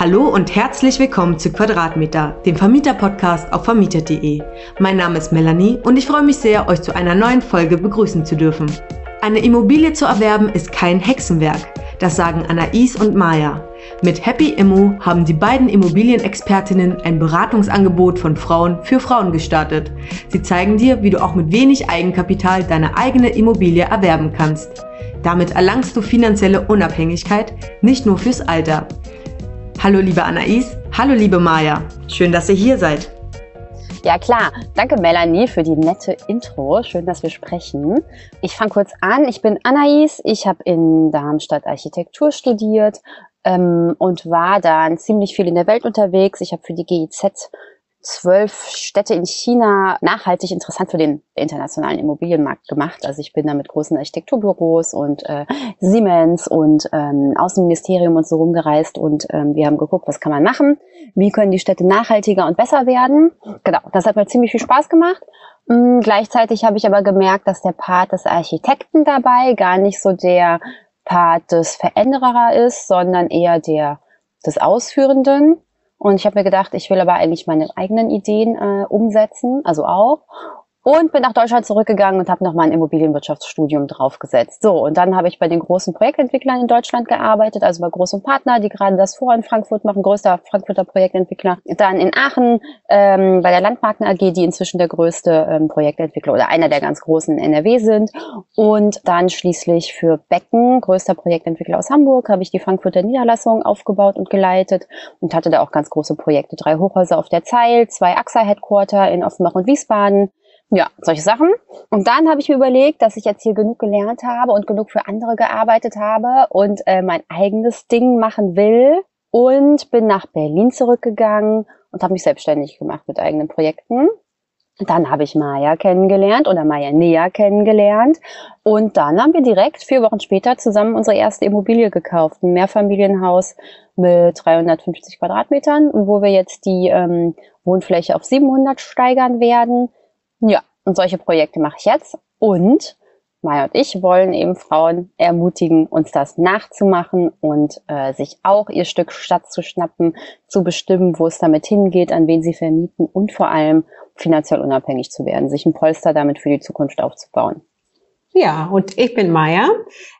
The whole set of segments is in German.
Hallo und herzlich willkommen zu Quadratmeter, dem Vermieter-Podcast auf vermieter.de. Mein Name ist Melanie und ich freue mich sehr, euch zu einer neuen Folge begrüßen zu dürfen. Eine Immobilie zu erwerben ist kein Hexenwerk. Das sagen Anais und Maya. Mit Happy Immo haben die beiden Immobilienexpertinnen ein Beratungsangebot von Frauen für Frauen gestartet. Sie zeigen dir, wie du auch mit wenig Eigenkapital deine eigene Immobilie erwerben kannst. Damit erlangst du finanzielle Unabhängigkeit, nicht nur fürs Alter. Hallo liebe Anais, hallo liebe Maya, schön, dass ihr hier seid. Ja klar, danke Melanie für die nette Intro. Schön, dass wir sprechen. Ich fange kurz an. Ich bin Anais. Ich habe in Darmstadt Architektur studiert ähm, und war dann ziemlich viel in der Welt unterwegs. Ich habe für die GIZ zwölf Städte in China nachhaltig interessant für den internationalen Immobilienmarkt gemacht. Also ich bin da mit großen Architekturbüros und äh, Siemens und ähm, Außenministerium und so rumgereist und ähm, wir haben geguckt, was kann man machen, wie können die Städte nachhaltiger und besser werden. Genau, das hat mir ziemlich viel Spaß gemacht. Ähm, gleichzeitig habe ich aber gemerkt, dass der Part des Architekten dabei gar nicht so der Part des Veränderer ist, sondern eher der des Ausführenden. Und ich habe mir gedacht, ich will aber eigentlich meine eigenen Ideen äh, umsetzen, also auch und bin nach Deutschland zurückgegangen und habe noch mal ein Immobilienwirtschaftsstudium draufgesetzt. So, und dann habe ich bei den großen Projektentwicklern in Deutschland gearbeitet, also bei großen Partner, die gerade das vor in Frankfurt machen, größter Frankfurter Projektentwickler. Dann in Aachen ähm, bei der Landmarken AG, die inzwischen der größte ähm, Projektentwickler oder einer der ganz großen in NRW sind. Und dann schließlich für Becken, größter Projektentwickler aus Hamburg, habe ich die Frankfurter Niederlassung aufgebaut und geleitet und hatte da auch ganz große Projekte. Drei Hochhäuser auf der Zeil, zwei AXA-Headquarter in Offenbach und Wiesbaden, ja, solche Sachen. Und dann habe ich mir überlegt, dass ich jetzt hier genug gelernt habe und genug für andere gearbeitet habe und äh, mein eigenes Ding machen will und bin nach Berlin zurückgegangen und habe mich selbstständig gemacht mit eigenen Projekten. Dann habe ich Maya kennengelernt oder Maya näher kennengelernt. Und dann haben wir direkt vier Wochen später zusammen unsere erste Immobilie gekauft. Ein Mehrfamilienhaus mit 350 Quadratmetern, wo wir jetzt die ähm, Wohnfläche auf 700 steigern werden. Ja, und solche Projekte mache ich jetzt. Und Maya und ich wollen eben Frauen ermutigen, uns das nachzumachen und äh, sich auch ihr Stück Stadt zu schnappen, zu bestimmen, wo es damit hingeht, an wen sie vermieten und vor allem finanziell unabhängig zu werden, sich ein Polster damit für die Zukunft aufzubauen. Ja, und ich bin Maya.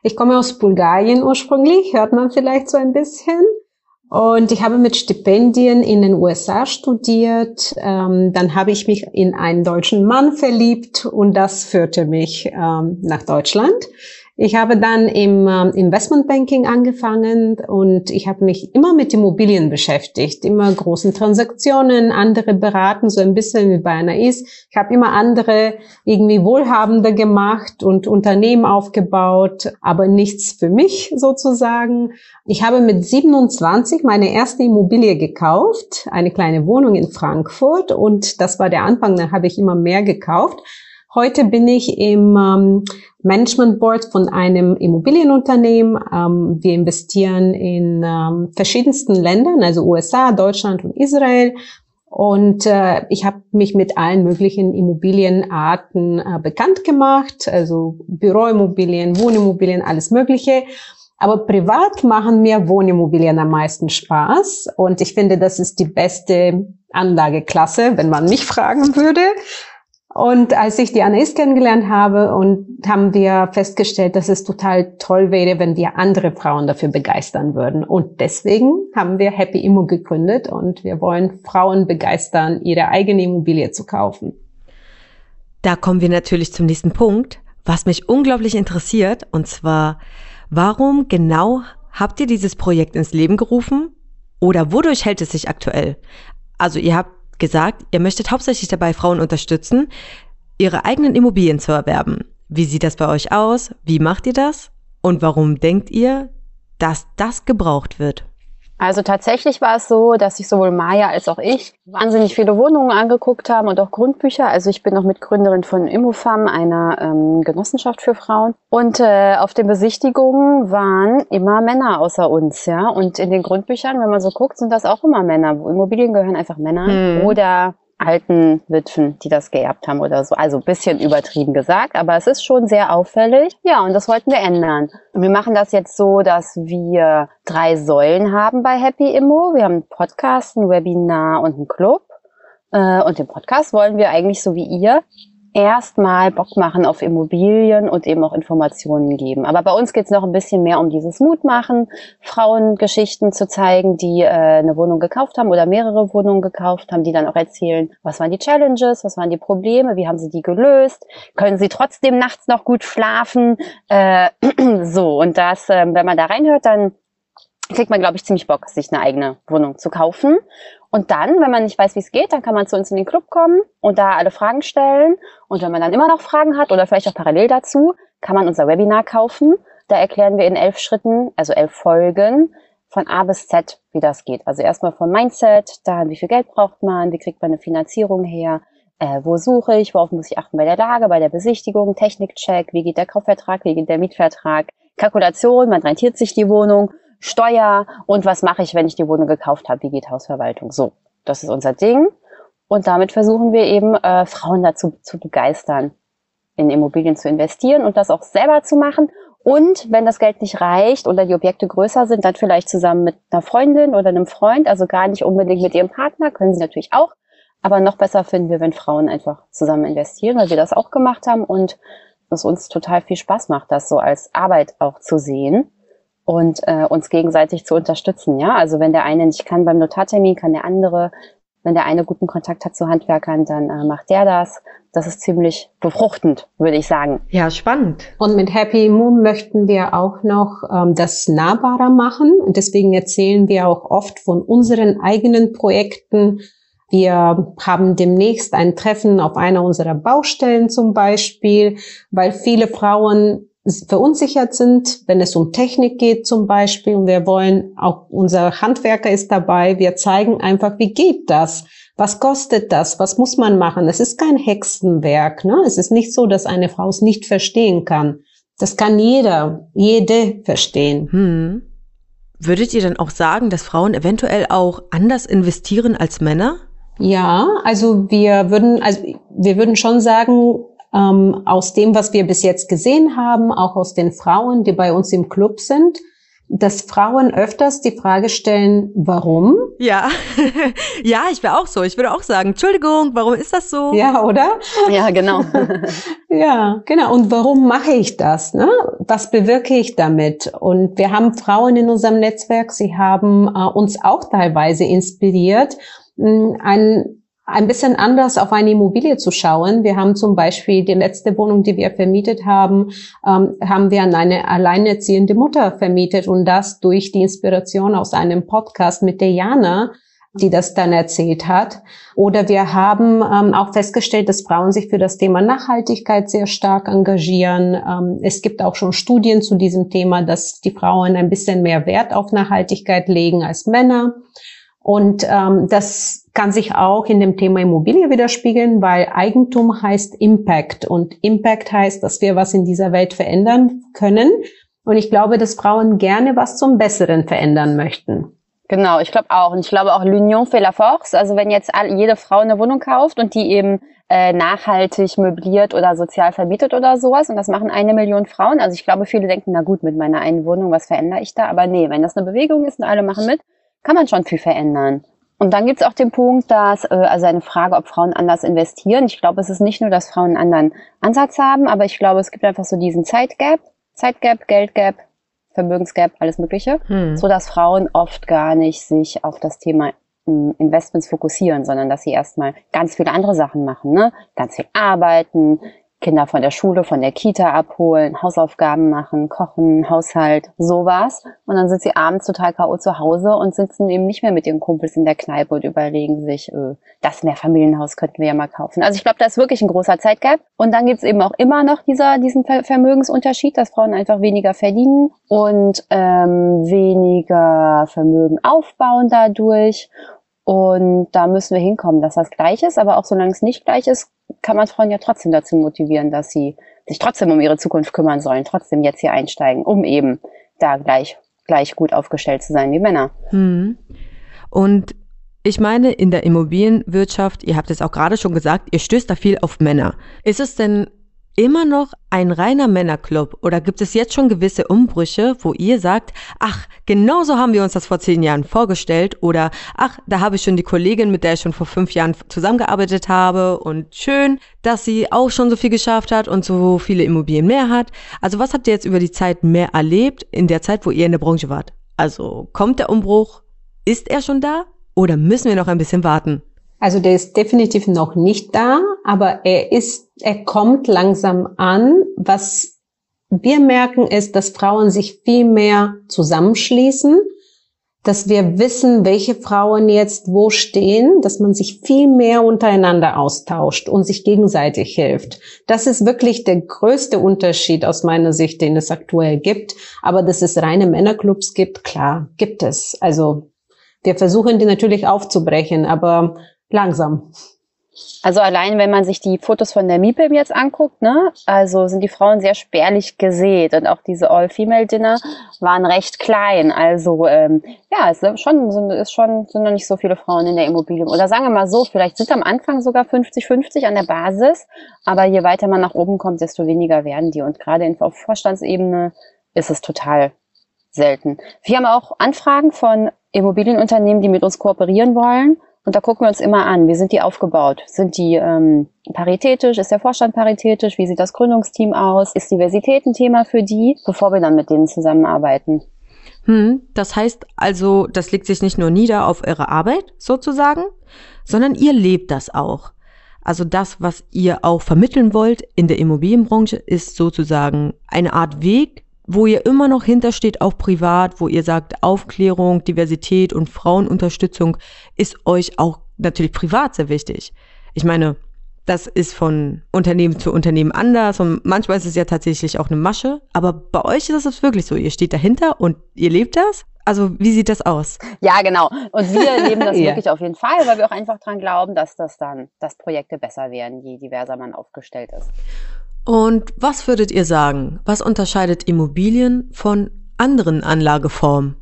Ich komme aus Bulgarien ursprünglich, hört man vielleicht so ein bisschen. Und ich habe mit Stipendien in den USA studiert. Ähm, dann habe ich mich in einen deutschen Mann verliebt und das führte mich ähm, nach Deutschland. Ich habe dann im ähm, Investmentbanking angefangen und ich habe mich immer mit Immobilien beschäftigt, immer großen Transaktionen, andere beraten, so ein bisschen wie bei einer ist. Ich habe immer andere irgendwie Wohlhabende gemacht und Unternehmen aufgebaut, aber nichts für mich sozusagen. Ich habe mit 27 meine erste Immobilie gekauft, eine kleine Wohnung in Frankfurt und das war der Anfang, dann habe ich immer mehr gekauft. Heute bin ich im ähm, Management Board von einem Immobilienunternehmen. Ähm, wir investieren in ähm, verschiedensten Ländern, also USA, Deutschland und Israel. Und äh, ich habe mich mit allen möglichen Immobilienarten äh, bekannt gemacht, also Büroimmobilien, Wohnimmobilien, alles Mögliche. Aber privat machen mir Wohnimmobilien am meisten Spaß. Und ich finde, das ist die beste Anlageklasse, wenn man mich fragen würde. Und als ich die Anais kennengelernt habe und haben wir festgestellt, dass es total toll wäre, wenn wir andere Frauen dafür begeistern würden. Und deswegen haben wir Happy Immo gegründet und wir wollen Frauen begeistern, ihre eigene Immobilie zu kaufen. Da kommen wir natürlich zum nächsten Punkt, was mich unglaublich interessiert, und zwar, warum genau habt ihr dieses Projekt ins Leben gerufen? Oder wodurch hält es sich aktuell? Also ihr habt gesagt, ihr möchtet hauptsächlich dabei Frauen unterstützen, ihre eigenen Immobilien zu erwerben. Wie sieht das bei euch aus? Wie macht ihr das? Und warum denkt ihr, dass das gebraucht wird? Also tatsächlich war es so, dass sich sowohl Maya als auch ich wahnsinnig viele Wohnungen angeguckt haben und auch Grundbücher. Also ich bin noch Mitgründerin von Immofam, einer ähm, Genossenschaft für Frauen. Und äh, auf den Besichtigungen waren immer Männer außer uns, ja. Und in den Grundbüchern, wenn man so guckt, sind das auch immer Männer. Immobilien gehören einfach Männern. Hm. Oder alten Witwen, die das geerbt haben oder so. Also bisschen übertrieben gesagt, aber es ist schon sehr auffällig. Ja, und das wollten wir ändern. wir machen das jetzt so, dass wir drei Säulen haben bei Happy Immo. Wir haben einen Podcast, ein Webinar und einen Club. Äh, und den Podcast wollen wir eigentlich so wie ihr erstmal Bock machen auf Immobilien und eben auch Informationen geben. Aber bei uns geht es noch ein bisschen mehr um dieses Mutmachen, Frauengeschichten zu zeigen, die äh, eine Wohnung gekauft haben oder mehrere Wohnungen gekauft haben, die dann auch erzählen, was waren die Challenges, was waren die Probleme, wie haben sie die gelöst, können sie trotzdem nachts noch gut schlafen. Äh, so, und das, äh, wenn man da reinhört, dann kriegt man, glaube ich, ziemlich Bock, sich eine eigene Wohnung zu kaufen. Und dann, wenn man nicht weiß, wie es geht, dann kann man zu uns in den Club kommen und da alle Fragen stellen. Und wenn man dann immer noch Fragen hat oder vielleicht auch parallel dazu, kann man unser Webinar kaufen. Da erklären wir in elf Schritten, also elf Folgen, von A bis Z, wie das geht. Also erstmal vom Mindset, dann wie viel Geld braucht man, wie kriegt man eine Finanzierung her, äh, wo suche ich, worauf muss ich achten bei der Lage, bei der Besichtigung, Technikcheck, wie geht der Kaufvertrag, wie geht der Mietvertrag, Kalkulation, wann rentiert sich die Wohnung Steuer und was mache ich, wenn ich die Wohnung gekauft habe, wie geht Hausverwaltung. So, das ist unser Ding. Und damit versuchen wir eben, äh, Frauen dazu zu begeistern, in Immobilien zu investieren und das auch selber zu machen. Und wenn das Geld nicht reicht oder die Objekte größer sind, dann vielleicht zusammen mit einer Freundin oder einem Freund, also gar nicht unbedingt mit ihrem Partner, können sie natürlich auch. Aber noch besser finden wir, wenn Frauen einfach zusammen investieren, weil wir das auch gemacht haben und es uns total viel Spaß macht, das so als Arbeit auch zu sehen und äh, uns gegenseitig zu unterstützen. Ja, also wenn der eine nicht kann beim Notartermin, kann der andere. Wenn der eine guten Kontakt hat zu Handwerkern, dann äh, macht der das. Das ist ziemlich befruchtend, würde ich sagen. Ja, spannend. Und mit Happy Moon möchten wir auch noch ähm, das nahbarer machen. Und deswegen erzählen wir auch oft von unseren eigenen Projekten. Wir haben demnächst ein Treffen auf einer unserer Baustellen zum Beispiel, weil viele Frauen verunsichert sind, wenn es um Technik geht zum Beispiel. Und wir wollen, auch unser Handwerker ist dabei, wir zeigen einfach, wie geht das? Was kostet das? Was muss man machen? Es ist kein Hexenwerk. Ne? Es ist nicht so, dass eine Frau es nicht verstehen kann. Das kann jeder, jede verstehen. Hm. Würdet ihr dann auch sagen, dass Frauen eventuell auch anders investieren als Männer? Ja, also wir würden, also wir würden schon sagen, ähm, aus dem, was wir bis jetzt gesehen haben, auch aus den Frauen, die bei uns im Club sind, dass Frauen öfters die Frage stellen, warum? Ja, ja, ich wäre auch so. Ich würde auch sagen, Entschuldigung, warum ist das so? Ja, oder? Ja, genau. ja, genau. Und warum mache ich das? Ne? Was bewirke ich damit? Und wir haben Frauen in unserem Netzwerk, sie haben äh, uns auch teilweise inspiriert, ein ein bisschen anders auf eine Immobilie zu schauen. Wir haben zum Beispiel die letzte Wohnung, die wir vermietet haben, ähm, haben wir an eine alleinerziehende Mutter vermietet und das durch die Inspiration aus einem Podcast mit der Jana, die das dann erzählt hat. Oder wir haben ähm, auch festgestellt, dass Frauen sich für das Thema Nachhaltigkeit sehr stark engagieren. Ähm, es gibt auch schon Studien zu diesem Thema, dass die Frauen ein bisschen mehr Wert auf Nachhaltigkeit legen als Männer. Und ähm, das kann sich auch in dem Thema Immobilie widerspiegeln, weil Eigentum heißt Impact und Impact heißt, dass wir was in dieser Welt verändern können. Und ich glaube, dass Frauen gerne was zum Besseren verändern möchten. Genau, ich glaube auch. Und ich glaube auch l'union fait la force. Also wenn jetzt alle, jede Frau eine Wohnung kauft und die eben äh, nachhaltig möbliert oder sozial verbietet oder sowas, und das machen eine Million Frauen. Also ich glaube, viele denken, na gut, mit meiner einen Wohnung, was verändere ich da? Aber nee, wenn das eine Bewegung ist und alle machen mit, kann man schon viel verändern. Und dann gibt's auch den Punkt, dass, äh, also eine Frage, ob Frauen anders investieren. Ich glaube, es ist nicht nur, dass Frauen einen anderen Ansatz haben, aber ich glaube, es gibt einfach so diesen Zeitgap, Zeitgap, Geldgap, Vermögensgap, alles Mögliche, hm. so dass Frauen oft gar nicht sich auf das Thema hm, Investments fokussieren, sondern dass sie erstmal ganz viele andere Sachen machen, ne? Ganz viel arbeiten, Kinder von der Schule, von der Kita abholen, Hausaufgaben machen, kochen, Haushalt, sowas. Und dann sind sie abends total K.O. zu Hause und sitzen eben nicht mehr mit ihren Kumpels in der Kneipe und überlegen sich, äh, das Mehrfamilienhaus könnten wir ja mal kaufen. Also ich glaube, da ist wirklich ein großer Zeitgap. Und dann gibt's eben auch immer noch dieser, diesen Vermögensunterschied, dass Frauen einfach weniger verdienen und ähm, weniger Vermögen aufbauen dadurch. Und da müssen wir hinkommen, dass das gleich ist. Aber auch solange es nicht gleich ist, kann man Frauen ja trotzdem dazu motivieren, dass sie sich trotzdem um ihre Zukunft kümmern sollen, trotzdem jetzt hier einsteigen, um eben da gleich, gleich gut aufgestellt zu sein wie Männer. Hm. Und Ich meine, in der Immobilienwirtschaft, ihr habt es auch gerade schon gesagt, ihr stößt da viel auf Männer. Ist es denn immer noch ein reiner Männerclub oder gibt es jetzt schon gewisse Umbrüche, wo ihr sagt, ach, genauso haben wir uns das vor zehn Jahren vorgestellt oder ach, da habe ich schon die Kollegin, mit der ich schon vor fünf Jahren zusammengearbeitet habe und schön, dass sie auch schon so viel geschafft hat und so viele Immobilien mehr hat. Also was habt ihr jetzt über die Zeit mehr erlebt in der Zeit, wo ihr in der Branche wart? Also kommt der Umbruch? Ist er schon da? Oder müssen wir noch ein bisschen warten? Also der ist definitiv noch nicht da, aber er ist, er kommt langsam an. Was wir merken ist, dass Frauen sich viel mehr zusammenschließen, dass wir wissen, welche Frauen jetzt wo stehen, dass man sich viel mehr untereinander austauscht und sich gegenseitig hilft. Das ist wirklich der größte Unterschied aus meiner Sicht, den es aktuell gibt. Aber dass es reine Männerclubs gibt, klar, gibt es. Also wir versuchen die natürlich aufzubrechen, aber langsam. Also allein, wenn man sich die Fotos von der MIPIM jetzt anguckt, ne, also sind die Frauen sehr spärlich gesät und auch diese All-Female-Dinner waren recht klein. Also ähm, ja, es ist schon, sind, ist schon, sind noch nicht so viele Frauen in der Immobilie. Oder sagen wir mal so, vielleicht sind am Anfang sogar 50-50 an der Basis, aber je weiter man nach oben kommt, desto weniger werden die. Und gerade auf Vorstandsebene ist es total selten. Wir haben auch Anfragen von Immobilienunternehmen, die mit uns kooperieren wollen und da gucken wir uns immer an, wie sind die aufgebaut? Sind die ähm, paritätisch? Ist der Vorstand paritätisch? Wie sieht das Gründungsteam aus? Ist Diversität ein Thema für die, bevor wir dann mit denen zusammenarbeiten? Hm, das heißt also, das legt sich nicht nur nieder auf eure Arbeit sozusagen, sondern ihr lebt das auch. Also das, was ihr auch vermitteln wollt in der Immobilienbranche, ist sozusagen eine Art Weg, wo ihr immer noch hintersteht, auch privat, wo ihr sagt, Aufklärung, Diversität und Frauenunterstützung ist euch auch natürlich privat sehr wichtig. Ich meine, das ist von Unternehmen zu Unternehmen anders und manchmal ist es ja tatsächlich auch eine Masche. Aber bei euch ist es wirklich so. Ihr steht dahinter und ihr lebt das. Also wie sieht das aus? Ja, genau. Und wir leben das ja. wirklich auf jeden Fall, weil wir auch einfach dran glauben, dass das dann, dass Projekte besser werden, je diverser man aufgestellt ist. Und was würdet ihr sagen? Was unterscheidet Immobilien von anderen Anlageformen?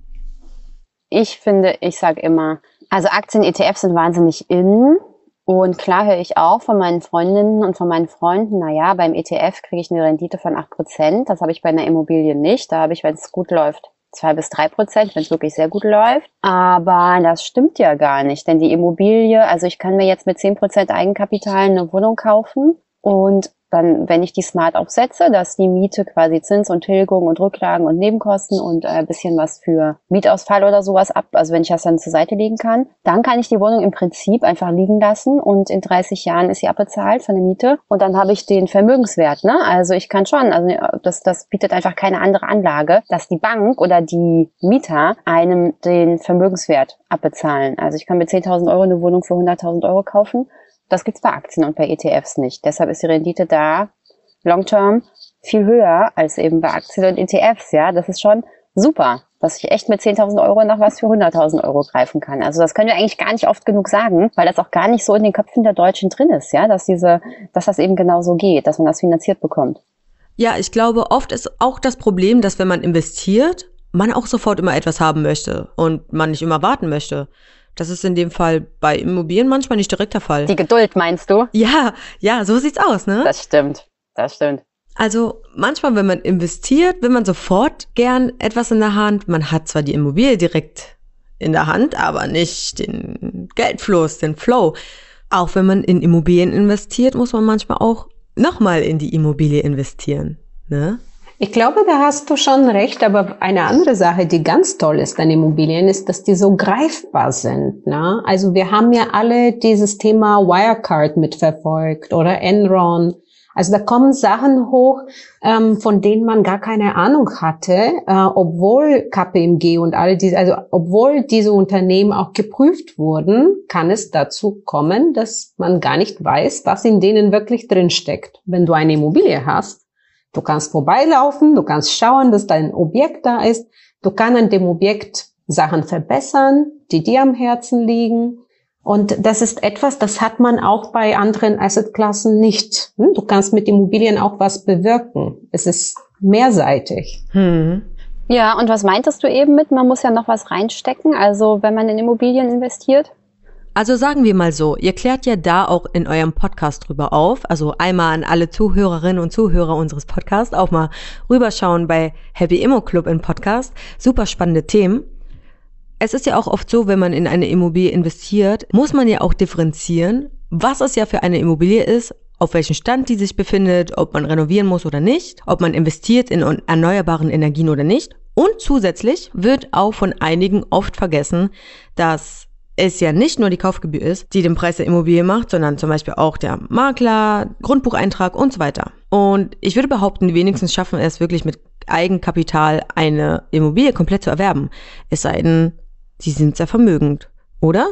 Ich finde, ich sage immer, also Aktien, ETFs sind wahnsinnig in. Und klar höre ich auch von meinen Freundinnen und von meinen Freunden, naja, beim ETF kriege ich eine Rendite von 8%. Das habe ich bei einer Immobilie nicht. Da habe ich, wenn es gut läuft, zwei bis drei Prozent, wenn es wirklich sehr gut läuft. Aber das stimmt ja gar nicht, denn die Immobilie, also ich kann mir jetzt mit zehn Prozent Eigenkapital eine Wohnung kaufen und dann, wenn ich die smart aufsetze, dass die Miete quasi Zins und Tilgung und Rücklagen und Nebenkosten und äh, bisschen was für Mietausfall oder sowas ab, also wenn ich das dann zur Seite legen kann, dann kann ich die Wohnung im Prinzip einfach liegen lassen und in 30 Jahren ist sie abbezahlt von der Miete und dann habe ich den Vermögenswert. Ne? Also ich kann schon, also das, das bietet einfach keine andere Anlage, dass die Bank oder die Mieter einem den Vermögenswert abbezahlen. Also ich kann mit 10.000 Euro eine Wohnung für 100.000 Euro kaufen das gibt's bei Aktien und bei ETFs nicht. Deshalb ist die Rendite da long term viel höher als eben bei Aktien und ETFs. Ja, das ist schon super, dass ich echt mit 10.000 Euro nach was für 100.000 Euro greifen kann. Also das können wir eigentlich gar nicht oft genug sagen, weil das auch gar nicht so in den Köpfen der Deutschen drin ist, ja, dass diese, dass das eben genau so geht, dass man das finanziert bekommt. Ja, ich glaube, oft ist auch das Problem, dass wenn man investiert, man auch sofort immer etwas haben möchte und man nicht immer warten möchte. Das ist in dem Fall bei Immobilien manchmal nicht direkt der Fall. Die Geduld meinst du? Ja, ja, so sieht's aus, ne? Das stimmt. Das stimmt. Also manchmal, wenn man investiert, will man sofort gern etwas in der Hand. Man hat zwar die Immobilie direkt in der Hand, aber nicht den Geldfluss, den Flow. Auch wenn man in Immobilien investiert, muss man manchmal auch nochmal in die Immobilie investieren. Ne? Ich glaube, da hast du schon recht, aber eine andere Sache, die ganz toll ist an Immobilien, ist, dass die so greifbar sind. Ne? Also wir haben ja alle dieses Thema Wirecard mitverfolgt oder Enron. Also da kommen Sachen hoch, ähm, von denen man gar keine Ahnung hatte, äh, obwohl KPMG und alle diese, also obwohl diese Unternehmen auch geprüft wurden, kann es dazu kommen, dass man gar nicht weiß, was in denen wirklich drinsteckt. Wenn du eine Immobilie hast, Du kannst vorbeilaufen, du kannst schauen, dass dein Objekt da ist. Du kannst an dem Objekt Sachen verbessern, die dir am Herzen liegen. Und das ist etwas, das hat man auch bei anderen Assetklassen nicht. Hm? Du kannst mit Immobilien auch was bewirken. Es ist mehrseitig. Hm. Ja, und was meintest du eben mit, man muss ja noch was reinstecken? Also wenn man in Immobilien investiert? Also sagen wir mal so, ihr klärt ja da auch in eurem Podcast drüber auf. Also einmal an alle Zuhörerinnen und Zuhörer unseres Podcasts auch mal rüberschauen bei Happy Immo Club im Podcast. Super spannende Themen. Es ist ja auch oft so, wenn man in eine Immobilie investiert, muss man ja auch differenzieren, was es ja für eine Immobilie ist, auf welchem Stand die sich befindet, ob man renovieren muss oder nicht, ob man investiert in erneuerbaren Energien oder nicht. Und zusätzlich wird auch von einigen oft vergessen, dass es ja nicht nur die Kaufgebühr ist, die den Preis der Immobilie macht, sondern zum Beispiel auch der Makler, Grundbucheintrag und so weiter. Und ich würde behaupten, wenigstens schaffen es wirklich mit Eigenkapital eine Immobilie komplett zu erwerben. Es sei denn, sie sind sehr vermögend, oder?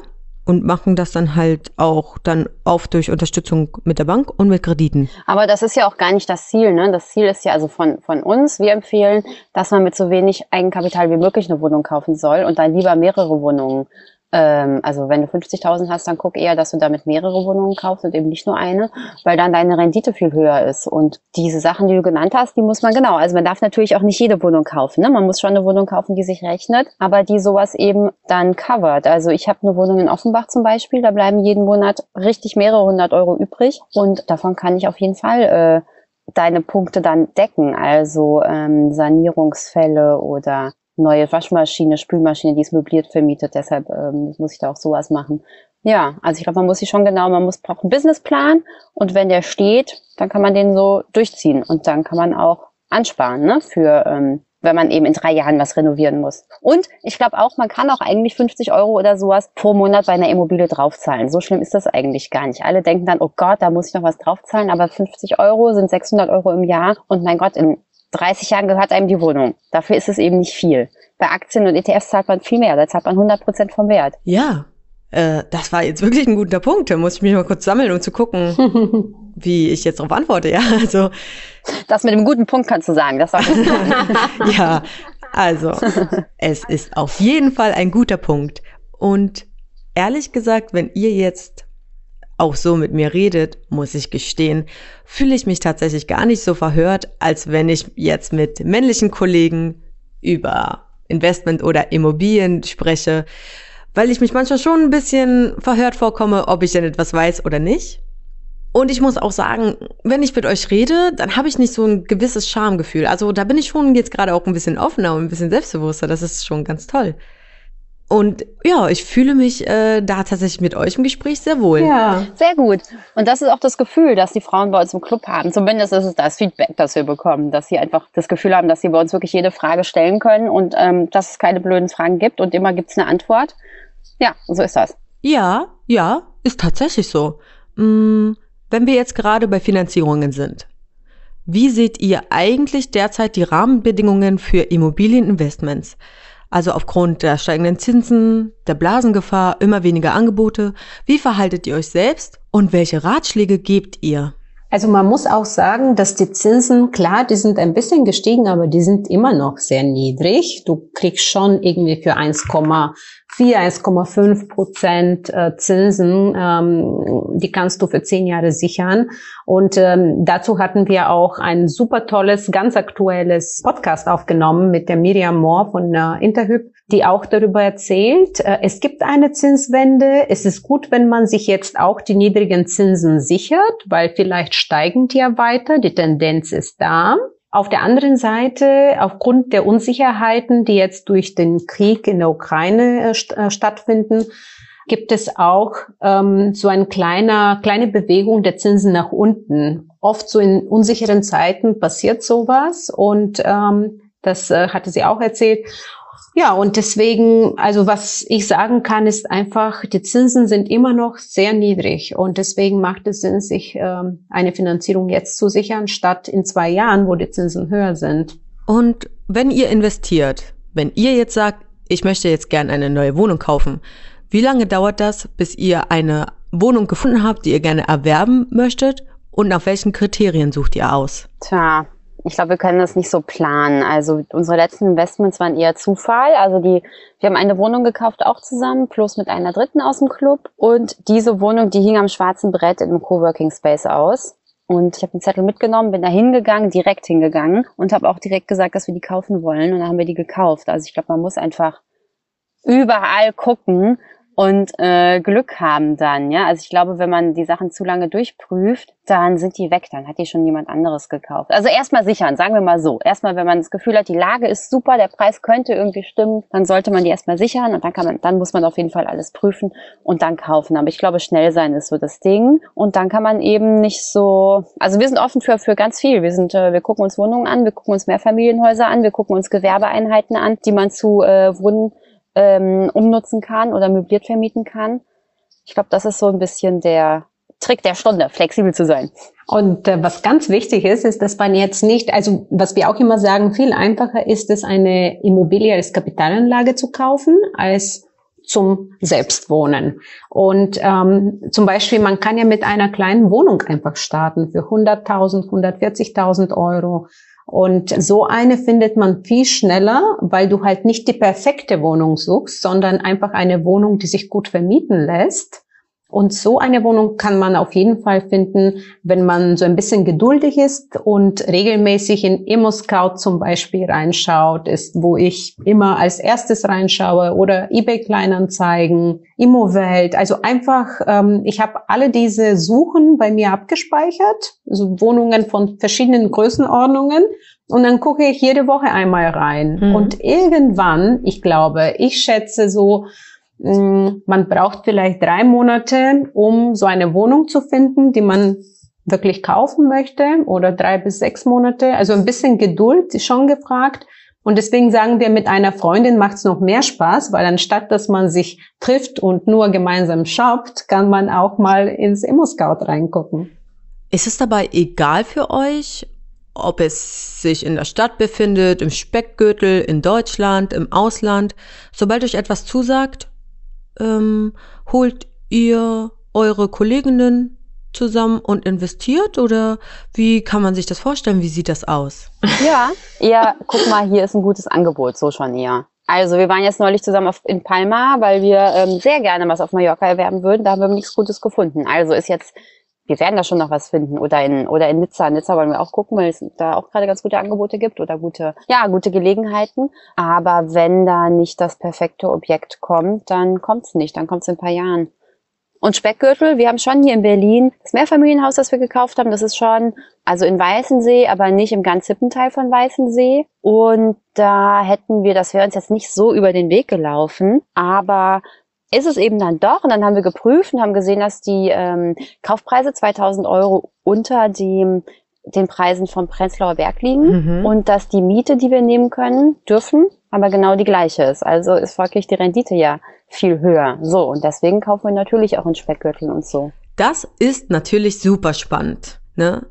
und machen das dann halt auch dann auf durch Unterstützung mit der Bank und mit Krediten. Aber das ist ja auch gar nicht das Ziel. Ne? Das Ziel ist ja also von, von uns, wir empfehlen, dass man mit so wenig Eigenkapital wie möglich eine Wohnung kaufen soll und dann lieber mehrere Wohnungen ähm, also wenn du 50.000 hast, dann guck eher, dass du damit mehrere Wohnungen kaufst und eben nicht nur eine, weil dann deine Rendite viel höher ist. Und diese Sachen, die du genannt hast, die muss man genau. Also man darf natürlich auch nicht jede Wohnung kaufen. Ne? Man muss schon eine Wohnung kaufen, die sich rechnet, aber die sowas eben dann covert. Also ich habe eine Wohnung in Offenbach zum Beispiel, da bleiben jeden Monat richtig mehrere hundert Euro übrig und davon kann ich auf jeden Fall äh, deine Punkte dann decken, also ähm, Sanierungsfälle oder neue Waschmaschine, Spülmaschine, die ist möbliert vermietet, deshalb ähm, muss ich da auch sowas machen. Ja, also ich glaube, man muss sich schon genau, man muss braucht einen Businessplan und wenn der steht, dann kann man den so durchziehen und dann kann man auch ansparen, ne, für ähm, wenn man eben in drei Jahren was renovieren muss. Und ich glaube auch, man kann auch eigentlich 50 Euro oder sowas pro Monat bei einer Immobilie draufzahlen. So schlimm ist das eigentlich gar nicht. Alle denken dann, oh Gott, da muss ich noch was draufzahlen, aber 50 Euro sind 600 Euro im Jahr und mein Gott, in 30 Jahren gehört einem die Wohnung. Dafür ist es eben nicht viel. Bei Aktien und ETFs zahlt man viel mehr. Da zahlt man 100 Prozent vom Wert. Ja, äh, das war jetzt wirklich ein guter Punkt. Da muss ich mich mal kurz sammeln, um zu gucken, wie ich jetzt darauf antworte. Ja, also. Das mit dem guten Punkt kannst du sagen. Das war ja, also, es ist auf jeden Fall ein guter Punkt. Und ehrlich gesagt, wenn ihr jetzt auch so mit mir redet, muss ich gestehen, fühle ich mich tatsächlich gar nicht so verhört, als wenn ich jetzt mit männlichen Kollegen über Investment oder Immobilien spreche, weil ich mich manchmal schon ein bisschen verhört vorkomme, ob ich denn etwas weiß oder nicht. Und ich muss auch sagen, wenn ich mit euch rede, dann habe ich nicht so ein gewisses Schamgefühl. Also da bin ich schon jetzt gerade auch ein bisschen offener und ein bisschen selbstbewusster. Das ist schon ganz toll. Und ja, ich fühle mich äh, da tatsächlich mit euch im Gespräch sehr wohl. Ja, sehr gut. Und das ist auch das Gefühl, dass die Frauen bei uns im Club haben. Zumindest ist es das Feedback, das wir bekommen, dass sie einfach das Gefühl haben, dass sie bei uns wirklich jede Frage stellen können und ähm, dass es keine blöden Fragen gibt und immer gibt es eine Antwort. Ja, so ist das. Ja, ja, ist tatsächlich so. Hm, wenn wir jetzt gerade bei Finanzierungen sind, wie seht ihr eigentlich derzeit die Rahmenbedingungen für Immobilieninvestments? Also aufgrund der steigenden Zinsen, der Blasengefahr, immer weniger Angebote. Wie verhaltet ihr euch selbst und welche Ratschläge gebt ihr? Also man muss auch sagen, dass die Zinsen, klar, die sind ein bisschen gestiegen, aber die sind immer noch sehr niedrig. Du kriegst schon irgendwie für 1,4, 1,5 Prozent äh, Zinsen, ähm, die kannst du für zehn Jahre sichern. Und ähm, dazu hatten wir auch ein super tolles, ganz aktuelles Podcast aufgenommen mit der Miriam Moore von äh, Interhyp, die auch darüber erzählt, äh, es gibt eine Zinswende. Es ist gut, wenn man sich jetzt auch die niedrigen Zinsen sichert, weil vielleicht steigen die ja weiter. Die Tendenz ist da. Auf der anderen Seite, aufgrund der Unsicherheiten, die jetzt durch den Krieg in der Ukraine äh, äh, stattfinden, gibt es auch ähm, so eine kleine, kleine Bewegung der Zinsen nach unten. Oft so in unsicheren Zeiten passiert sowas und ähm, das äh, hatte sie auch erzählt. Ja, und deswegen, also was ich sagen kann, ist einfach, die Zinsen sind immer noch sehr niedrig und deswegen macht es Sinn, sich ähm, eine Finanzierung jetzt zu sichern, statt in zwei Jahren, wo die Zinsen höher sind. Und wenn ihr investiert, wenn ihr jetzt sagt, ich möchte jetzt gern eine neue Wohnung kaufen, wie lange dauert das, bis ihr eine Wohnung gefunden habt, die ihr gerne erwerben möchtet und nach welchen Kriterien sucht ihr aus? Tja, ich glaube, wir können das nicht so planen. Also unsere letzten Investments waren eher Zufall. Also die, wir haben eine Wohnung gekauft, auch zusammen, plus mit einer dritten aus dem Club. Und diese Wohnung, die hing am schwarzen Brett in einem Coworking Space aus. Und ich habe den Zettel mitgenommen, bin da hingegangen, direkt hingegangen und habe auch direkt gesagt, dass wir die kaufen wollen. Und dann haben wir die gekauft. Also ich glaube, man muss einfach überall gucken, und äh, Glück haben dann, ja. Also ich glaube, wenn man die Sachen zu lange durchprüft, dann sind die weg, dann hat die schon jemand anderes gekauft. Also erstmal sichern, sagen wir mal so. Erstmal, wenn man das Gefühl hat, die Lage ist super, der Preis könnte irgendwie stimmen, dann sollte man die erstmal sichern und dann kann man, dann muss man auf jeden Fall alles prüfen und dann kaufen. Aber ich glaube, schnell sein ist so das Ding. Und dann kann man eben nicht so, also wir sind offen für, für ganz viel. Wir sind, äh, wir gucken uns Wohnungen an, wir gucken uns Mehrfamilienhäuser an, wir gucken uns Gewerbeeinheiten an, die man zu äh, Wohnen ähm, umnutzen kann oder möbliert vermieten kann. Ich glaube, das ist so ein bisschen der Trick der Stunde, flexibel zu sein. Und äh, was ganz wichtig ist, ist, dass man jetzt nicht, also was wir auch immer sagen, viel einfacher ist es, eine Immobilie als Kapitalanlage zu kaufen, als zum Selbstwohnen. Und ähm, zum Beispiel, man kann ja mit einer kleinen Wohnung einfach starten für 100.000, 140.000 Euro. Und so eine findet man viel schneller, weil du halt nicht die perfekte Wohnung suchst, sondern einfach eine Wohnung, die sich gut vermieten lässt und so eine Wohnung kann man auf jeden Fall finden, wenn man so ein bisschen geduldig ist und regelmäßig in Immo-Scout zum Beispiel reinschaut, ist, wo ich immer als erstes reinschaue oder eBay Kleinanzeigen, Immowelt. Also einfach, ähm, ich habe alle diese Suchen bei mir abgespeichert, also Wohnungen von verschiedenen Größenordnungen. Und dann gucke ich jede Woche einmal rein. Mhm. Und irgendwann, ich glaube, ich schätze so, man braucht vielleicht drei Monate, um so eine Wohnung zu finden, die man wirklich kaufen möchte oder drei bis sechs Monate. Also ein bisschen Geduld ist schon gefragt. Und deswegen sagen wir, mit einer Freundin macht es noch mehr Spaß, weil anstatt dass man sich trifft und nur gemeinsam shoppt, kann man auch mal ins Immo-Scout reingucken. Ist es dabei egal für euch, ob es sich in der Stadt befindet, im Speckgürtel, in Deutschland, im Ausland? Sobald euch etwas zusagt, ähm, holt ihr eure Kolleginnen zusammen und investiert oder wie kann man sich das vorstellen? Wie sieht das aus? Ja, ja, guck mal, hier ist ein gutes Angebot, so schon eher. Also wir waren jetzt neulich zusammen auf, in Palma, weil wir ähm, sehr gerne was auf Mallorca erwerben würden. Da haben wir nichts Gutes gefunden. Also ist jetzt wir werden da schon noch was finden. Oder in, oder in Nizza. Nizza wollen wir auch gucken, weil es da auch gerade ganz gute Angebote gibt oder gute, ja, gute Gelegenheiten. Aber wenn da nicht das perfekte Objekt kommt, dann kommt's nicht. Dann kommt's in ein paar Jahren. Und Speckgürtel, wir haben schon hier in Berlin das Mehrfamilienhaus, das wir gekauft haben, das ist schon, also in Weißensee, aber nicht im ganz hippen Teil von Weißensee. Und da hätten wir, das wäre uns jetzt nicht so über den Weg gelaufen, aber ist es eben dann doch. Und dann haben wir geprüft und haben gesehen, dass die ähm, Kaufpreise 2000 Euro unter dem den Preisen vom Prenzlauer Berg liegen mhm. und dass die Miete, die wir nehmen können, dürfen, aber genau die gleiche ist. Also ist folglich die Rendite ja viel höher. So, und deswegen kaufen wir natürlich auch in Speckgürteln und so. Das ist natürlich super spannend, ne?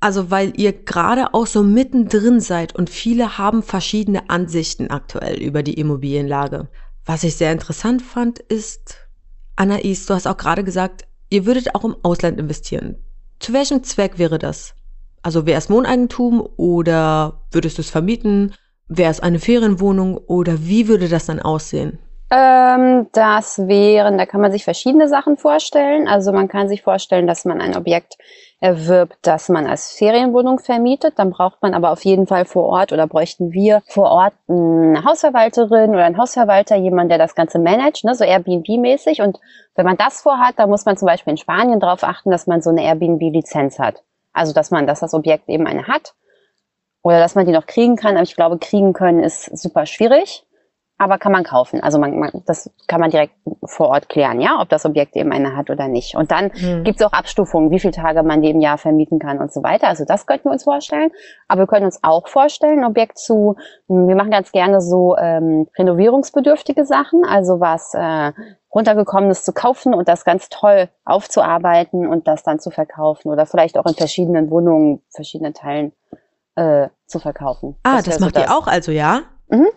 Also, weil ihr gerade auch so mittendrin seid und viele haben verschiedene Ansichten aktuell über die Immobilienlage. Was ich sehr interessant fand, ist, Anais, du hast auch gerade gesagt, ihr würdet auch im Ausland investieren. Zu welchem Zweck wäre das? Also wäre es Wohneigentum oder würdest du es vermieten? Wäre es eine Ferienwohnung oder wie würde das dann aussehen? Ähm, das wären, da kann man sich verschiedene Sachen vorstellen. Also man kann sich vorstellen, dass man ein Objekt erwirbt, das man als Ferienwohnung vermietet. Dann braucht man aber auf jeden Fall vor Ort oder bräuchten wir vor Ort eine Hausverwalterin oder einen Hausverwalter, jemand, der das Ganze managt, ne, so Airbnb-mäßig. Und wenn man das vorhat, dann muss man zum Beispiel in Spanien darauf achten, dass man so eine Airbnb-Lizenz hat. Also dass man, dass das Objekt eben eine hat oder dass man die noch kriegen kann. Aber ich glaube, kriegen können ist super schwierig aber kann man kaufen. Also man, man, das kann man direkt vor Ort klären, ja, ob das Objekt eben eine hat oder nicht. Und dann mhm. gibt es auch Abstufungen, wie viele Tage man die im Jahr vermieten kann und so weiter. Also das könnten wir uns vorstellen. Aber wir können uns auch vorstellen, ein Objekt zu, wir machen ganz gerne so ähm, renovierungsbedürftige Sachen, also was äh, runtergekommenes zu kaufen und das ganz toll aufzuarbeiten und das dann zu verkaufen oder vielleicht auch in verschiedenen Wohnungen, verschiedenen Teilen äh, zu verkaufen. Ah, das, das macht so ihr auch also, ja? Mhm.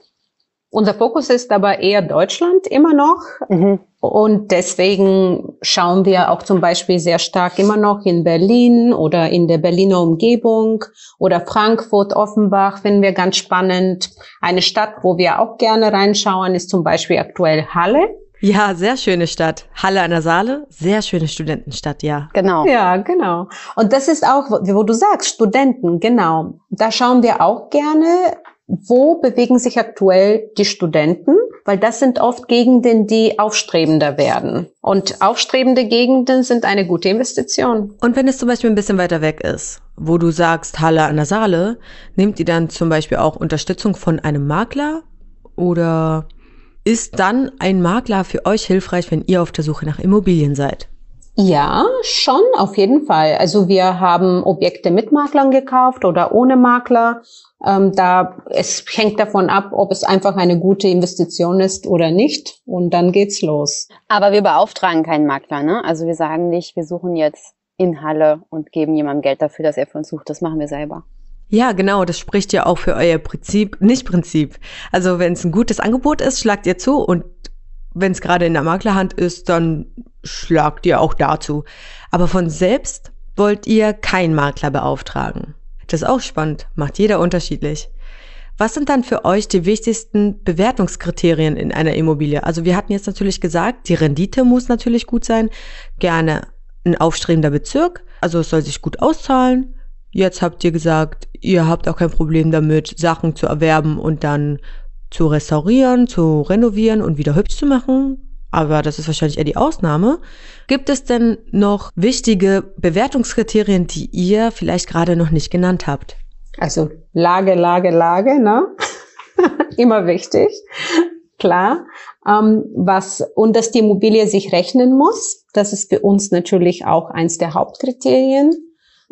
Unser Fokus ist aber eher Deutschland immer noch. Mhm. Und deswegen schauen wir auch zum Beispiel sehr stark immer noch in Berlin oder in der Berliner Umgebung oder Frankfurt, Offenbach finden wir ganz spannend. Eine Stadt, wo wir auch gerne reinschauen, ist zum Beispiel aktuell Halle. Ja, sehr schöne Stadt. Halle an der Saale, sehr schöne Studentenstadt, ja. Genau. Ja, genau. Und das ist auch, wo du sagst, Studenten, genau. Da schauen wir auch gerne wo bewegen sich aktuell die Studenten? weil das sind oft Gegenden, die aufstrebender werden. Und aufstrebende Gegenden sind eine gute Investition. Und wenn es zum Beispiel ein bisschen weiter weg ist, wo du sagst Halle an der Saale, nehmt ihr dann zum Beispiel auch Unterstützung von einem Makler oder ist dann ein Makler für euch hilfreich, wenn ihr auf der Suche nach Immobilien seid? Ja, schon, auf jeden Fall. Also wir haben Objekte mit Maklern gekauft oder ohne Makler. Ähm, da es hängt davon ab, ob es einfach eine gute Investition ist oder nicht. Und dann geht's los. Aber wir beauftragen keinen Makler, ne? Also wir sagen nicht, wir suchen jetzt in Halle und geben jemandem Geld dafür, dass er für uns sucht. Das machen wir selber. Ja, genau, das spricht ja auch für euer Prinzip, nicht Prinzip. Also wenn es ein gutes Angebot ist, schlagt ihr zu und wenn es gerade in der Maklerhand ist, dann schlagt ihr auch dazu. Aber von selbst wollt ihr keinen Makler beauftragen. Das ist auch spannend, macht jeder unterschiedlich. Was sind dann für euch die wichtigsten Bewertungskriterien in einer Immobilie? Also wir hatten jetzt natürlich gesagt, die Rendite muss natürlich gut sein, gerne ein aufstrebender Bezirk, also es soll sich gut auszahlen. Jetzt habt ihr gesagt, ihr habt auch kein Problem damit, Sachen zu erwerben und dann zu restaurieren, zu renovieren und wieder hübsch zu machen. Aber das ist wahrscheinlich eher die Ausnahme. Gibt es denn noch wichtige Bewertungskriterien, die ihr vielleicht gerade noch nicht genannt habt? Also Lage, Lage, Lage, ne? Immer wichtig. Klar. Ähm, was, und dass die Immobilie sich rechnen muss. Das ist für uns natürlich auch eins der Hauptkriterien.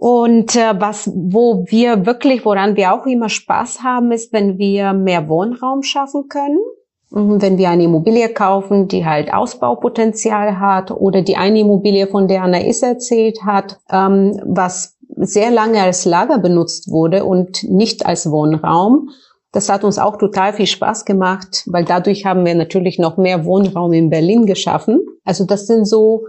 Und äh, was, wo wir wirklich, woran wir auch immer Spaß haben, ist, wenn wir mehr Wohnraum schaffen können. Mhm, wenn wir eine Immobilie kaufen, die halt Ausbaupotenzial hat oder die eine Immobilie, von der Anais erzählt hat, ähm, was sehr lange als Lager benutzt wurde und nicht als Wohnraum. Das hat uns auch total viel Spaß gemacht, weil dadurch haben wir natürlich noch mehr Wohnraum in Berlin geschaffen. Also das sind so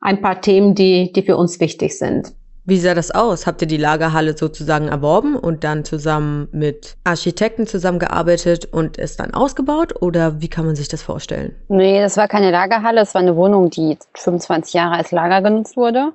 ein paar Themen, die, die für uns wichtig sind. Wie sah das aus? Habt ihr die Lagerhalle sozusagen erworben und dann zusammen mit Architekten zusammengearbeitet und es dann ausgebaut? Oder wie kann man sich das vorstellen? Nee, das war keine Lagerhalle, es war eine Wohnung, die 25 Jahre als Lager genutzt wurde.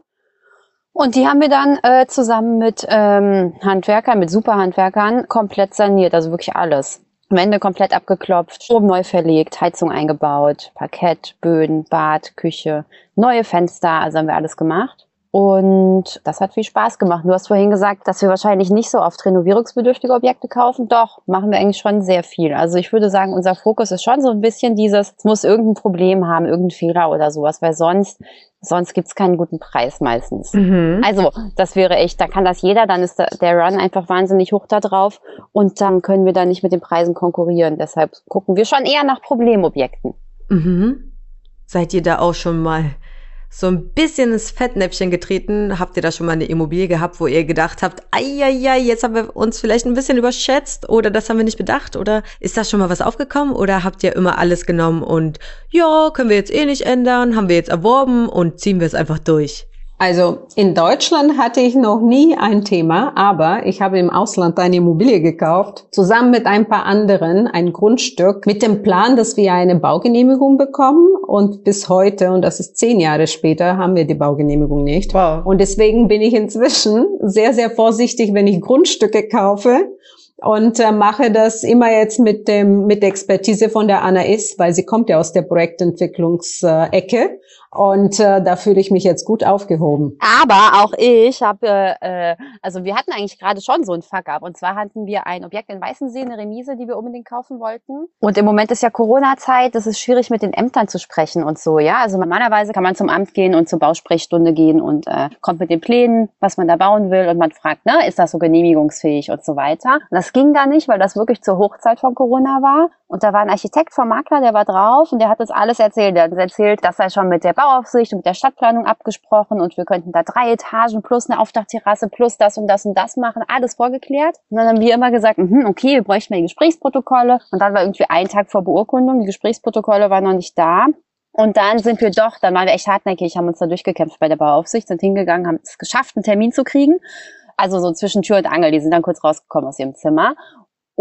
Und die haben wir dann äh, zusammen mit ähm, Handwerkern, mit Superhandwerkern komplett saniert, also wirklich alles. Wände komplett abgeklopft, Strom neu verlegt, Heizung eingebaut, Parkett, Böden, Bad, Küche, neue Fenster, also haben wir alles gemacht. Und das hat viel Spaß gemacht. Du hast vorhin gesagt, dass wir wahrscheinlich nicht so oft renovierungsbedürftige Objekte kaufen. Doch, machen wir eigentlich schon sehr viel. Also ich würde sagen, unser Fokus ist schon so ein bisschen dieses, es muss irgendein Problem haben, irgendein Fehler oder sowas, weil sonst, sonst gibt's keinen guten Preis meistens. Mhm. Also das wäre echt, da kann das jeder, dann ist der, Run einfach wahnsinnig hoch da drauf und dann können wir da nicht mit den Preisen konkurrieren. Deshalb gucken wir schon eher nach Problemobjekten. Mhm. Seid ihr da auch schon mal so ein bisschen ins Fettnäpfchen getreten? Habt ihr da schon mal eine Immobilie gehabt, wo ihr gedacht habt, ai, jetzt haben wir uns vielleicht ein bisschen überschätzt oder das haben wir nicht bedacht? Oder ist da schon mal was aufgekommen? Oder habt ihr immer alles genommen und ja, können wir jetzt eh nicht ändern, haben wir jetzt erworben und ziehen wir es einfach durch? Also in Deutschland hatte ich noch nie ein Thema, aber ich habe im Ausland eine Immobilie gekauft, zusammen mit ein paar anderen ein Grundstück mit dem Plan, dass wir eine Baugenehmigung bekommen und bis heute, und das ist zehn Jahre später, haben wir die Baugenehmigung nicht. Wow. Und deswegen bin ich inzwischen sehr, sehr vorsichtig, wenn ich Grundstücke kaufe und äh, mache das immer jetzt mit dem mit der Expertise von der Anna Is, weil sie kommt ja aus der Projektentwicklungsecke und äh, da fühle ich mich jetzt gut aufgehoben. Aber auch ich habe, äh, also wir hatten eigentlich gerade schon so ein Fuck-up. Und zwar hatten wir ein Objekt in Weißensee, eine Remise, die wir unbedingt kaufen wollten. Und im Moment ist ja Corona-Zeit, es ist schwierig mit den Ämtern zu sprechen und so, ja. Also normalerweise kann man zum Amt gehen und zur Bausprechstunde gehen und äh, kommt mit den Plänen, was man da bauen will. Und man fragt, ne, ist das so genehmigungsfähig und so weiter. Und das ging da nicht, weil das wirklich zur Hochzeit von Corona war. Und da war ein Architekt vom Makler, der war drauf und der hat uns alles erzählt. Der hat uns erzählt, dass er schon mit der Bauaufsicht und mit der Stadtplanung abgesprochen und wir könnten da drei Etagen plus eine Aufdachterrasse plus das und das und das machen, alles vorgeklärt. Und dann haben wir immer gesagt, mh, okay, wir bräuchten die Gesprächsprotokolle. Und dann war irgendwie ein Tag vor Beurkundung, die Gesprächsprotokolle waren noch nicht da. Und dann sind wir doch, dann waren wir echt hartnäckig, haben uns da durchgekämpft bei der Bauaufsicht, sind hingegangen, haben es geschafft, einen Termin zu kriegen. Also so zwischen Tür und Angel, die sind dann kurz rausgekommen aus ihrem Zimmer.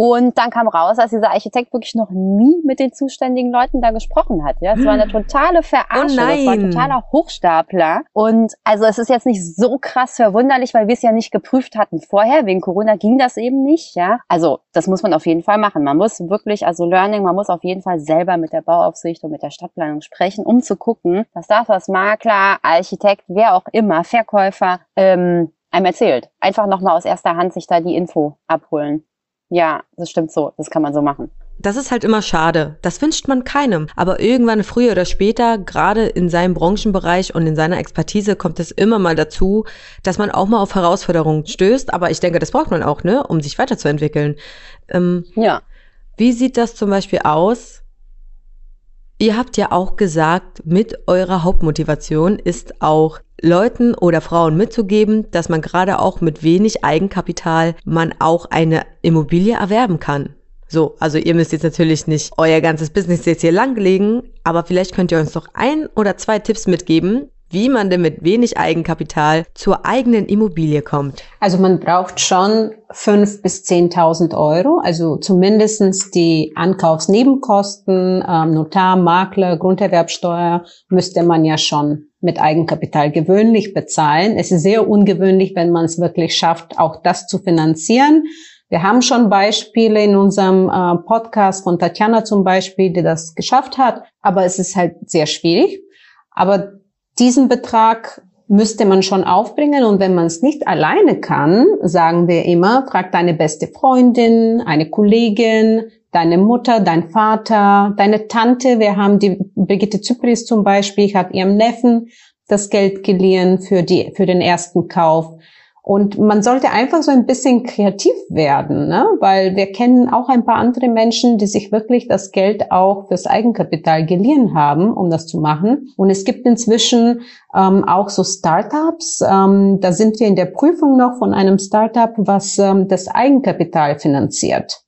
Und dann kam raus, dass dieser Architekt wirklich noch nie mit den zuständigen Leuten da gesprochen hat. Ja, es war eine totale Verarsche, Oh das war ein nein. totaler Hochstapler. Und also es ist jetzt nicht so krass verwunderlich, weil wir es ja nicht geprüft hatten vorher. Wegen Corona ging das eben nicht. Ja, also das muss man auf jeden Fall machen. Man muss wirklich, also Learning, man muss auf jeden Fall selber mit der Bauaufsicht und mit der Stadtplanung sprechen, um zu gucken, dass das, was Makler, Architekt, wer auch immer, Verkäufer ähm, einem erzählt. Einfach nochmal aus erster Hand sich da die Info abholen. Ja, das stimmt so. Das kann man so machen. Das ist halt immer schade. Das wünscht man keinem. Aber irgendwann früher oder später, gerade in seinem Branchenbereich und in seiner Expertise, kommt es immer mal dazu, dass man auch mal auf Herausforderungen stößt. Aber ich denke, das braucht man auch, ne, um sich weiterzuentwickeln. Ähm, Ja. wie sieht das zum Beispiel aus? Ihr habt ja auch gesagt, mit eurer Hauptmotivation ist auch Leuten oder Frauen mitzugeben, dass man gerade auch mit wenig Eigenkapital man auch eine Immobilie erwerben kann. So, also ihr müsst jetzt natürlich nicht euer ganzes Business jetzt hier langlegen, aber vielleicht könnt ihr uns doch ein oder zwei Tipps mitgeben, wie man denn mit wenig Eigenkapital zur eigenen Immobilie kommt. Also man braucht schon fünf bis 10.000 Euro, also zumindestens die Ankaufsnebenkosten, ähm, Notar, Makler, Grunderwerbsteuer müsste man ja schon mit Eigenkapital gewöhnlich bezahlen. Es ist sehr ungewöhnlich, wenn man es wirklich schafft, auch das zu finanzieren. Wir haben schon Beispiele in unserem äh, Podcast von Tatjana zum Beispiel, die das geschafft hat, aber es ist halt sehr schwierig. Aber diesen Betrag müsste man schon aufbringen und wenn man es nicht alleine kann, sagen wir immer, frag deine beste Freundin, eine Kollegin, deine Mutter, dein Vater, deine Tante. Wir haben die Brigitte Zypris zum Beispiel, hat ihrem Neffen das Geld geliehen für die, für den ersten Kauf. Und man sollte einfach so ein bisschen kreativ werden, ne? weil wir kennen auch ein paar andere Menschen, die sich wirklich das Geld auch fürs Eigenkapital geliehen haben, um das zu machen. Und es gibt inzwischen ähm, auch so Startups. Ähm, da sind wir in der Prüfung noch von einem Startup, was ähm, das Eigenkapital finanziert.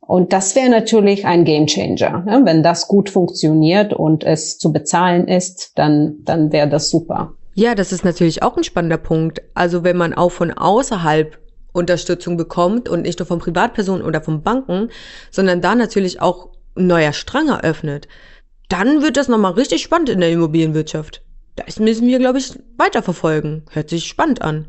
Und das wäre natürlich ein Gamechanger. Ne? Wenn das gut funktioniert und es zu bezahlen ist, dann, dann wäre das super. Ja, das ist natürlich auch ein spannender Punkt. Also wenn man auch von außerhalb Unterstützung bekommt und nicht nur von Privatpersonen oder von Banken, sondern da natürlich auch ein neuer Strang eröffnet, dann wird das nochmal richtig spannend in der Immobilienwirtschaft. Das müssen wir, glaube ich, weiterverfolgen. Hört sich spannend an.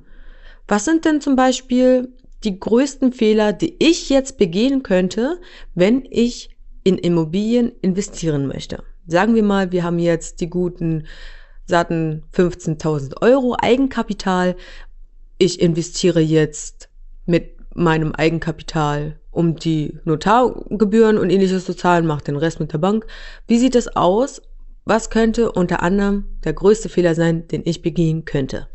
Was sind denn zum Beispiel die größten Fehler, die ich jetzt begehen könnte, wenn ich in Immobilien investieren möchte? Sagen wir mal, wir haben jetzt die guten satten 15.000 Euro Eigenkapital. Ich investiere jetzt mit meinem Eigenkapital, um die Notargebühren und ähnliches zu zahlen, mache den Rest mit der Bank. Wie sieht es aus? Was könnte unter anderem der größte Fehler sein, den ich begehen könnte?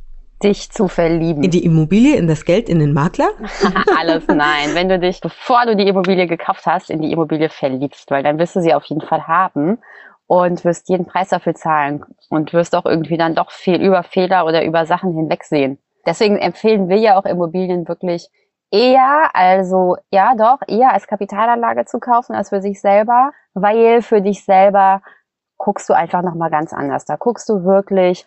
Dich zu verlieben. In die Immobilie, in das Geld, in den Makler? Alles nein. Wenn du dich, bevor du die Immobilie gekauft hast, in die Immobilie verliebst, weil dann wirst du sie auf jeden Fall haben und wirst jeden Preis dafür zahlen und wirst auch irgendwie dann doch viel über Fehler oder über Sachen hinwegsehen. Deswegen empfehlen wir ja auch Immobilien wirklich eher, also ja doch, eher als Kapitalanlage zu kaufen als für sich selber, weil für dich selber guckst du einfach nochmal ganz anders. Da guckst du wirklich,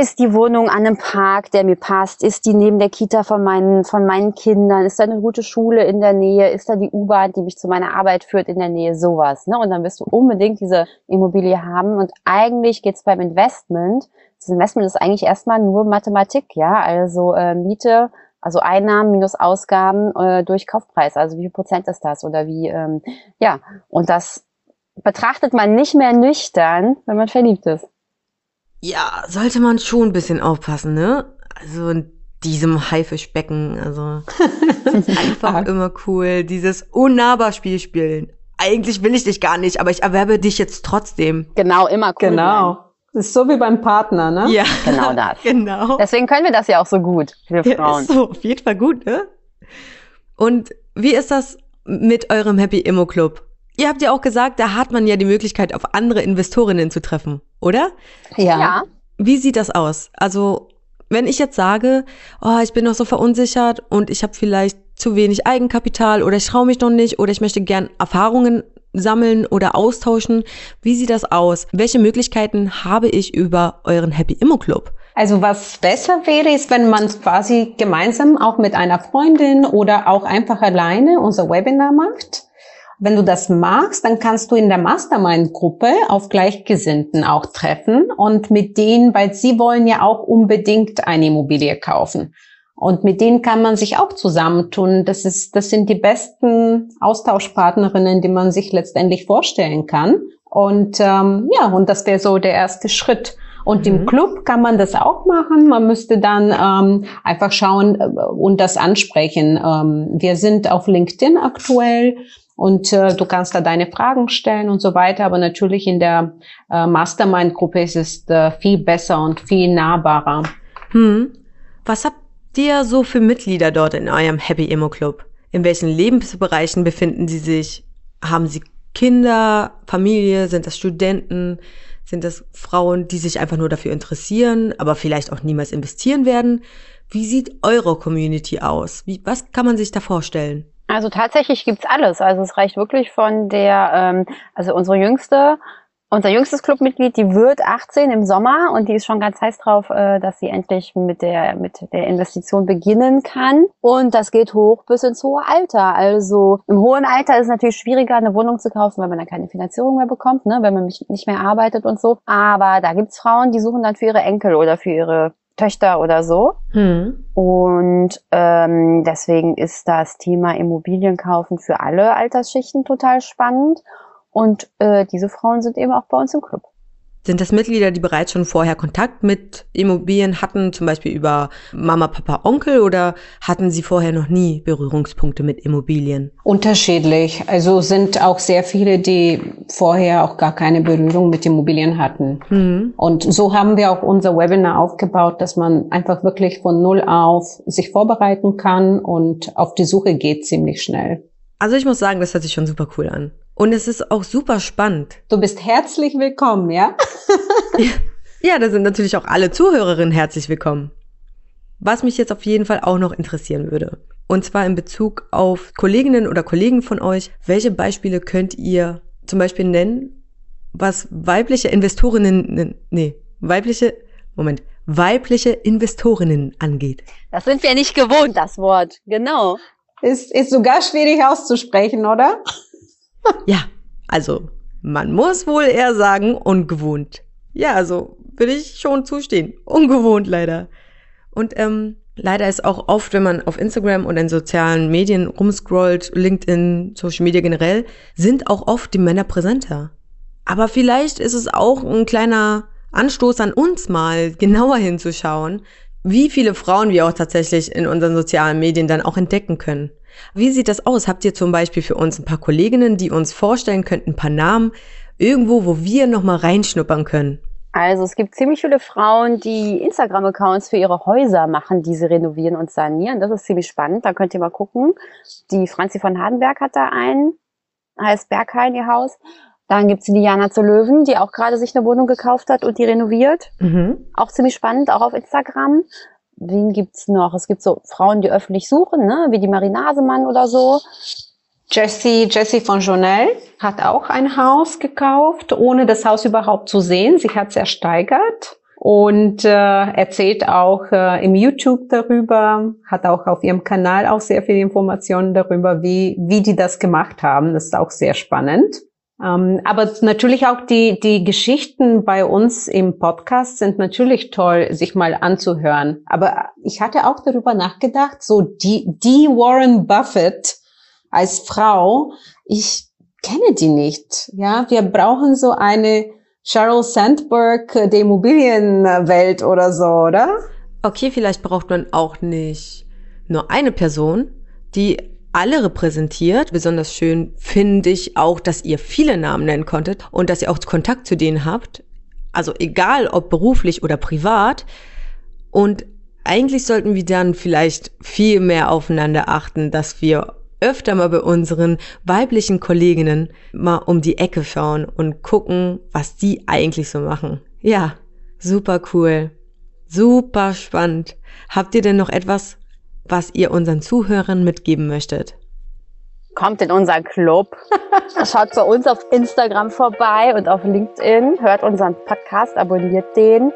ist die Wohnung an einem Park, der mir passt? Ist die neben der Kita von meinen, von meinen Kindern? Ist da eine gute Schule in der Nähe? Ist da die U-Bahn, die mich zu meiner Arbeit führt in der Nähe? Sowas. Ne? Und dann wirst du unbedingt diese Immobilie haben. Und eigentlich geht's beim Investment, das Investment ist eigentlich erstmal nur Mathematik, ja. Also äh, Miete, also Einnahmen minus Ausgaben äh, durch Kaufpreis. Also wie viel Prozent ist das? Oder wie, ähm, ja. Und das betrachtet man nicht mehr nüchtern, wenn man verliebt ist. Ja, sollte man schon ein bisschen aufpassen, ne? Also in diesem Haifischbecken, also einfach immer cool, dieses Unnahbar-Spiel spielen. Eigentlich will ich dich gar nicht, aber ich erwerbe dich jetzt trotzdem. Genau, immer cool. Genau. Das ist so wie beim Partner, ne? Ja, Genau das. genau. Deswegen können wir das ja auch so gut, wir Ja, Frauen. ist so, auf jeden Fall gut, ne? Und wie ist das mit eurem Happy Immo Club? Ihr habt ja auch gesagt, da hat man ja die Möglichkeit, auf andere Investorinnen zu treffen, oder? Ja. Wie sieht das aus? Also, wenn ich jetzt sage, oh, ich bin noch so verunsichert und ich habe vielleicht zu wenig Eigenkapital oder ich traue mich noch nicht oder ich möchte gern Erfahrungen sammeln oder austauschen? Wie sieht das aus? Welche Möglichkeiten habe ich über euren Happy Immo Club? Also was besser wäre, ist, wenn man quasi gemeinsam auch mit einer Freundin oder auch einfach alleine unser Webinar macht. Wenn du das magst, dann kannst du in der Mastermind-Gruppe auf Gleichgesinnten auch treffen und mit denen, weil sie wollen ja auch unbedingt eine Immobilie kaufen. Und mit denen kann man sich auch zusammentun. Das ist, das sind die besten Austauschpartnerinnen, die man sich letztendlich vorstellen kann. Und ähm, ja, und das wäre so der erste Schritt. Und mhm. im Club kann man das auch machen. Man müsste dann ähm, einfach schauen äh, und das ansprechen. Ähm, wir sind auf LinkedIn aktuell und äh, du kannst da deine Fragen stellen und so weiter. Aber natürlich in der äh, Mastermind-Gruppe ist es äh, viel besser und viel nahbarer. Hm. Was habt dir so für Mitglieder dort in eurem Happy Immo Club? In welchen Lebensbereichen befinden sie sich? Haben sie Kinder, Familie? Sind das Studenten? Sind das Frauen, die sich einfach nur dafür interessieren, aber vielleicht auch niemals investieren werden? Wie sieht eure Community aus? Wie, was kann man sich da vorstellen? Also tatsächlich gibt's alles. Also es reicht wirklich von der, ähm, also unsere jüngste unser jüngstes Clubmitglied, die wird 18 im Sommer und die ist schon ganz heiß drauf, äh, dass sie endlich mit der, mit der Investition beginnen kann. Und das geht hoch bis ins hohe Alter. Also im hohen Alter ist es natürlich schwieriger, eine Wohnung zu kaufen, weil man dann keine Finanzierung mehr bekommt, ne? wenn man nicht mehr arbeitet und so. Aber da gibt's Frauen, die suchen dann für ihre Enkel oder für ihre Töchter oder so. Hm. Und ähm, deswegen ist das Thema Immobilienkaufen für alle Altersschichten total spannend. Und äh, diese Frauen sind eben auch bei uns im Club. Sind das Mitglieder, die bereits schon vorher Kontakt mit Immobilien hatten, zum Beispiel über Mama, Papa, Onkel, oder hatten sie vorher noch nie Berührungspunkte mit Immobilien? Unterschiedlich. Also sind auch sehr viele, die vorher auch gar keine Berührung mit Immobilien hatten. Mhm. Und so haben wir auch unser Webinar aufgebaut, dass man einfach wirklich von Null auf sich vorbereiten kann und auf die Suche geht ziemlich schnell. Also ich muss sagen, das hört sich schon super cool an. Und es ist auch super spannend. Du bist herzlich willkommen, ja? ja, da sind natürlich auch alle Zuhörerinnen herzlich willkommen. Was mich jetzt auf jeden Fall auch noch interessieren würde. Und zwar in Bezug auf Kolleginnen oder Kollegen von euch. Welche Beispiele könnt ihr zum Beispiel nennen, was weibliche Investorinnen, nee, weibliche, Moment, weibliche Investorinnen angeht? Das sind wir nicht gewohnt, das Wort. Genau. Ist, ist sogar schwierig auszusprechen, oder? Ja, also man muss wohl eher sagen, ungewohnt. Ja, also würde ich schon zustehen. Ungewohnt leider. Und ähm, leider ist auch oft, wenn man auf Instagram oder in sozialen Medien rumscrollt, LinkedIn, Social Media generell, sind auch oft die Männer präsenter. Aber vielleicht ist es auch ein kleiner Anstoß an uns mal genauer hinzuschauen, wie viele Frauen wir auch tatsächlich in unseren sozialen Medien dann auch entdecken können. Wie sieht das aus? Habt ihr zum Beispiel für uns ein paar Kolleginnen, die uns vorstellen könnten, ein paar Namen, irgendwo, wo wir nochmal reinschnuppern können? Also es gibt ziemlich viele Frauen, die Instagram-Accounts für ihre Häuser machen, die sie renovieren und sanieren. Das ist ziemlich spannend. Da könnt ihr mal gucken. Die Franzi von Hardenberg hat da einen, heißt Berghain ihr Haus. Dann gibt's die Diana zu Löwen, die auch gerade sich eine Wohnung gekauft hat und die renoviert. Mhm. Auch ziemlich spannend, auch auf Instagram wen gibt's noch? Es gibt so Frauen, die öffentlich suchen, ne? wie die Marinasemann oder so. Jessie, Jessie von Jonel hat auch ein Haus gekauft, ohne das Haus überhaupt zu sehen. Sie hat es ersteigert und äh, erzählt auch äh, im YouTube darüber, hat auch auf ihrem Kanal auch sehr viele Informationen darüber, wie, wie die das gemacht haben. Das ist auch sehr spannend. Ähm, aber natürlich auch die, die Geschichten bei uns im Podcast sind natürlich toll, sich mal anzuhören. Aber ich hatte auch darüber nachgedacht, so die, die Warren Buffett als Frau, ich kenne die nicht. Ja, wir brauchen so eine Sheryl Sandberg der Immobilienwelt oder so, oder? Okay, vielleicht braucht man auch nicht nur eine Person, die alle repräsentiert. Besonders schön finde ich auch, dass ihr viele Namen nennen konntet und dass ihr auch Kontakt zu denen habt. Also egal ob beruflich oder privat. Und eigentlich sollten wir dann vielleicht viel mehr aufeinander achten, dass wir öfter mal bei unseren weiblichen Kolleginnen mal um die Ecke schauen und gucken, was die eigentlich so machen. Ja, super cool. Super spannend. Habt ihr denn noch etwas, was ihr unseren Zuhörern mitgeben möchtet? Kommt in unseren Club. Schaut bei uns auf Instagram vorbei und auf LinkedIn. Hört unseren Podcast, abonniert den.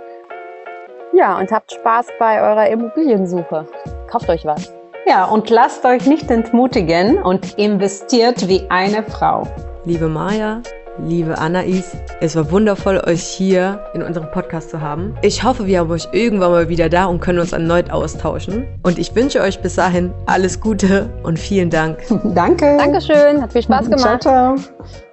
Ja, und habt Spaß bei eurer Immobiliensuche. Kauft euch was. Ja, und lasst euch nicht entmutigen und investiert wie eine Frau. Liebe Maja, liebe Anais, es war wundervoll, euch hier in unserem Podcast zu haben. Ich hoffe, wir haben euch irgendwann mal wieder da und können uns erneut austauschen. Und ich wünsche euch bis dahin alles Gute und vielen Dank. Danke. Dankeschön, hat viel Spaß gemacht. Ciao, ciao.